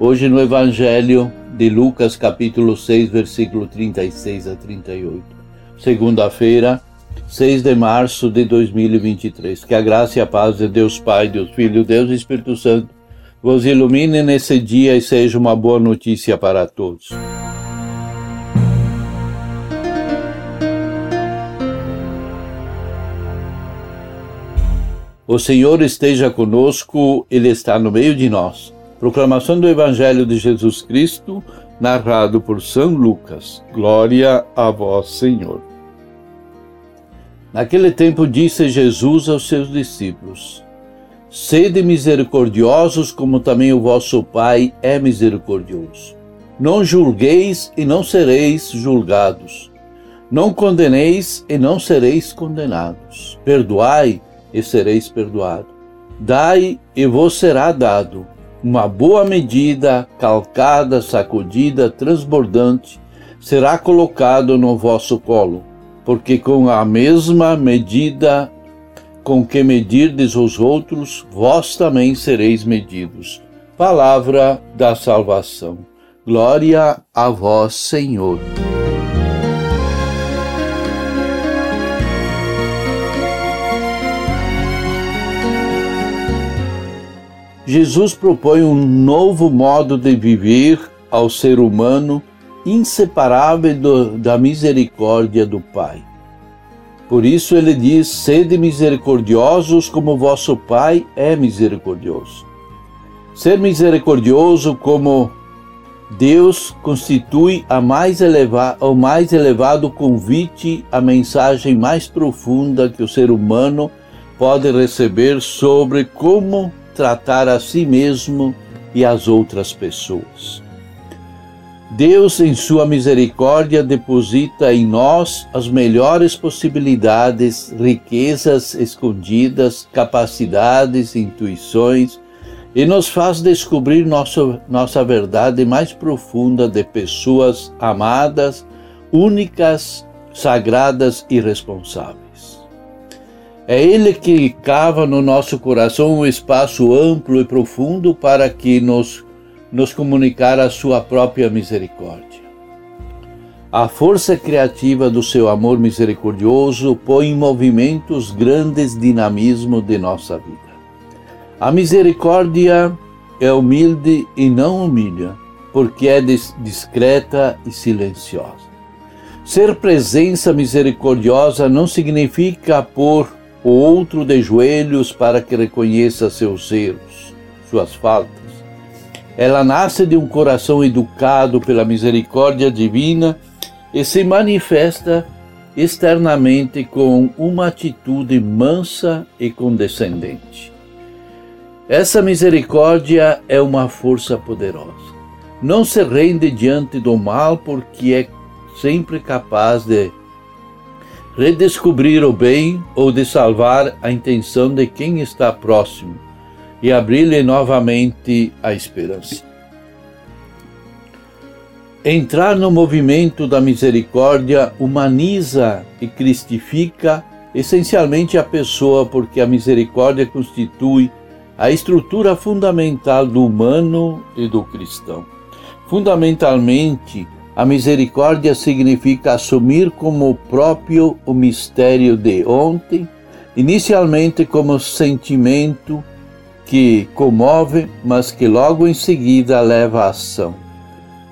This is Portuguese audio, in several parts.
hoje no Evangelho de Lucas, capítulo 6, versículo 36 a 38. Segunda-feira, 6 de março de 2023. Que a graça e a paz de Deus Pai, Deus Filho, Deus e Espírito Santo vos ilumine nesse dia e seja uma boa notícia para todos. O Senhor esteja conosco, Ele está no meio de nós. Proclamação do Evangelho de Jesus Cristo, narrado por São Lucas. Glória a vós, Senhor. Naquele tempo disse Jesus aos seus discípulos: Sede misericordiosos, como também o vosso Pai é misericordioso. Não julgueis e não sereis julgados. Não condeneis e não sereis condenados. Perdoai e sereis perdoados. Dai e vos será dado uma boa medida, calcada, sacudida, transbordante, será colocado no vosso colo, porque com a mesma medida com que medirdes os outros, vós também sereis medidos. Palavra da salvação. Glória a vós, Senhor. Jesus propõe um novo modo de viver ao ser humano, inseparável do, da misericórdia do Pai. Por isso ele diz: sede misericordiosos como vosso Pai é misericordioso. Ser misericordioso como Deus constitui a mais eleva, o mais elevado convite, a mensagem mais profunda que o ser humano pode receber sobre como tratar a si mesmo e as outras pessoas. Deus, em sua misericórdia, deposita em nós as melhores possibilidades, riquezas escondidas, capacidades, intuições e nos faz descobrir nosso, nossa verdade mais profunda de pessoas amadas, únicas, sagradas e responsáveis. É Ele que cava no nosso coração um espaço amplo e profundo para que nos, nos comunicar a sua própria misericórdia. A força criativa do seu amor misericordioso põe em movimento os grandes dinamismos de nossa vida. A misericórdia é humilde e não humilha, porque é discreta e silenciosa. Ser presença misericordiosa não significa pôr o outro de joelhos para que reconheça seus erros, suas faltas. Ela nasce de um coração educado pela misericórdia divina e se manifesta externamente com uma atitude mansa e condescendente. Essa misericórdia é uma força poderosa. Não se rende diante do mal porque é sempre capaz de redescobrir o bem ou de salvar a intenção de quem está próximo e abrir-lhe novamente a esperança. Entrar no movimento da misericórdia humaniza e cristifica essencialmente a pessoa, porque a misericórdia constitui a estrutura fundamental do humano e do cristão. Fundamentalmente, a misericórdia significa assumir como próprio o mistério de ontem, inicialmente como sentimento que comove, mas que logo em seguida leva à ação.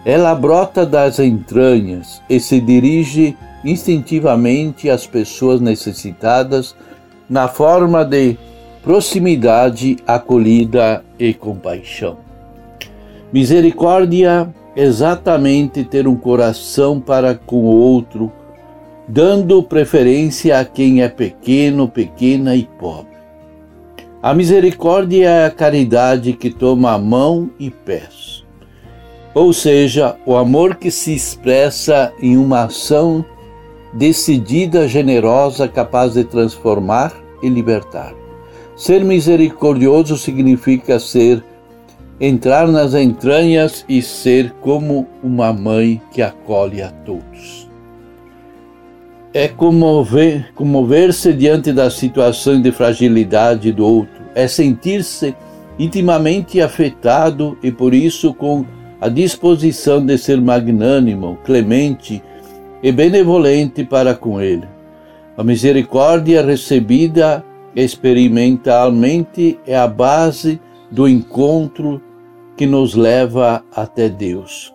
Ela brota das entranhas e se dirige instintivamente às pessoas necessitadas na forma de proximidade, acolhida e compaixão. Misericórdia exatamente ter um coração para com o outro, dando preferência a quem é pequeno, pequena e pobre. A misericórdia é a caridade que toma a mão e pés. ou seja, o amor que se expressa em uma ação decidida, generosa, capaz de transformar e libertar. Ser misericordioso significa ser entrar nas entranhas e ser como uma mãe que acolhe a todos. É comover, comover-se diante das situações de fragilidade do outro, é sentir-se intimamente afetado e por isso com a disposição de ser magnânimo, clemente e benevolente para com ele. A misericórdia recebida experimentalmente é a base do encontro que nos leva até Deus.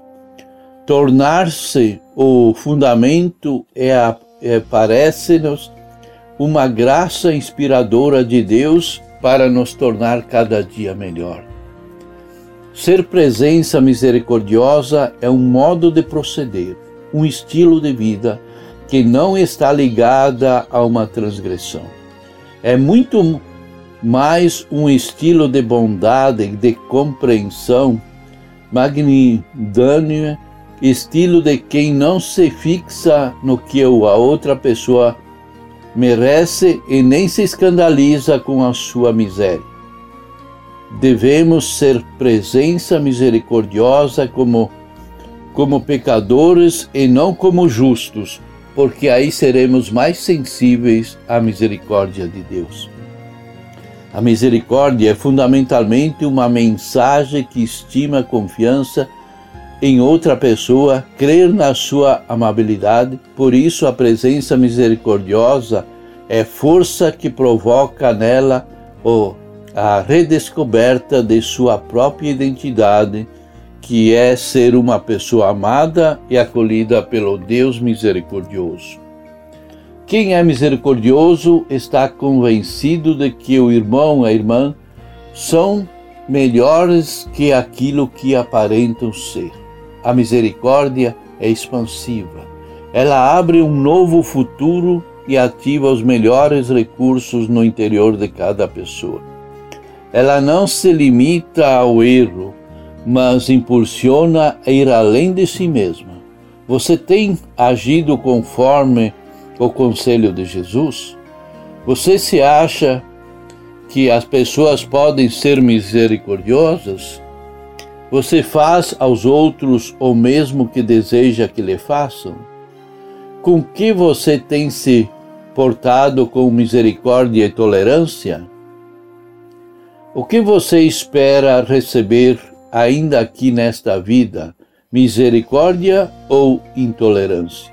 Tornar-se o fundamento é, é parece-nos uma graça inspiradora de Deus para nos tornar cada dia melhor. Ser presença misericordiosa é um modo de proceder, um estilo de vida que não está ligada a uma transgressão. É muito mais um estilo de bondade, de compreensão, magnânimo, estilo de quem não se fixa no que a outra pessoa merece e nem se escandaliza com a sua miséria devemos ser presença misericordiosa como, como pecadores e não como justos, porque aí seremos mais sensíveis à misericórdia de Deus. A misericórdia é fundamentalmente uma mensagem que estima a confiança em outra pessoa, crer na sua amabilidade, por isso a presença misericordiosa é força que provoca nela a redescoberta de sua própria identidade, que é ser uma pessoa amada e acolhida pelo Deus misericordioso. Quem é misericordioso está convencido de que o irmão, a irmã, são melhores que aquilo que aparentam ser. A misericórdia é expansiva. Ela abre um novo futuro e ativa os melhores recursos no interior de cada pessoa ela não se limita ao erro, mas impulsiona a ir além de si mesma. Você tem agido conforme o conselho de Jesus? Você se acha que as pessoas podem ser misericordiosas? Você faz aos outros o mesmo que deseja que lhe façam? Com que você tem se portado com misericórdia e tolerância? O que você espera receber ainda aqui nesta vida? Misericórdia ou intolerância?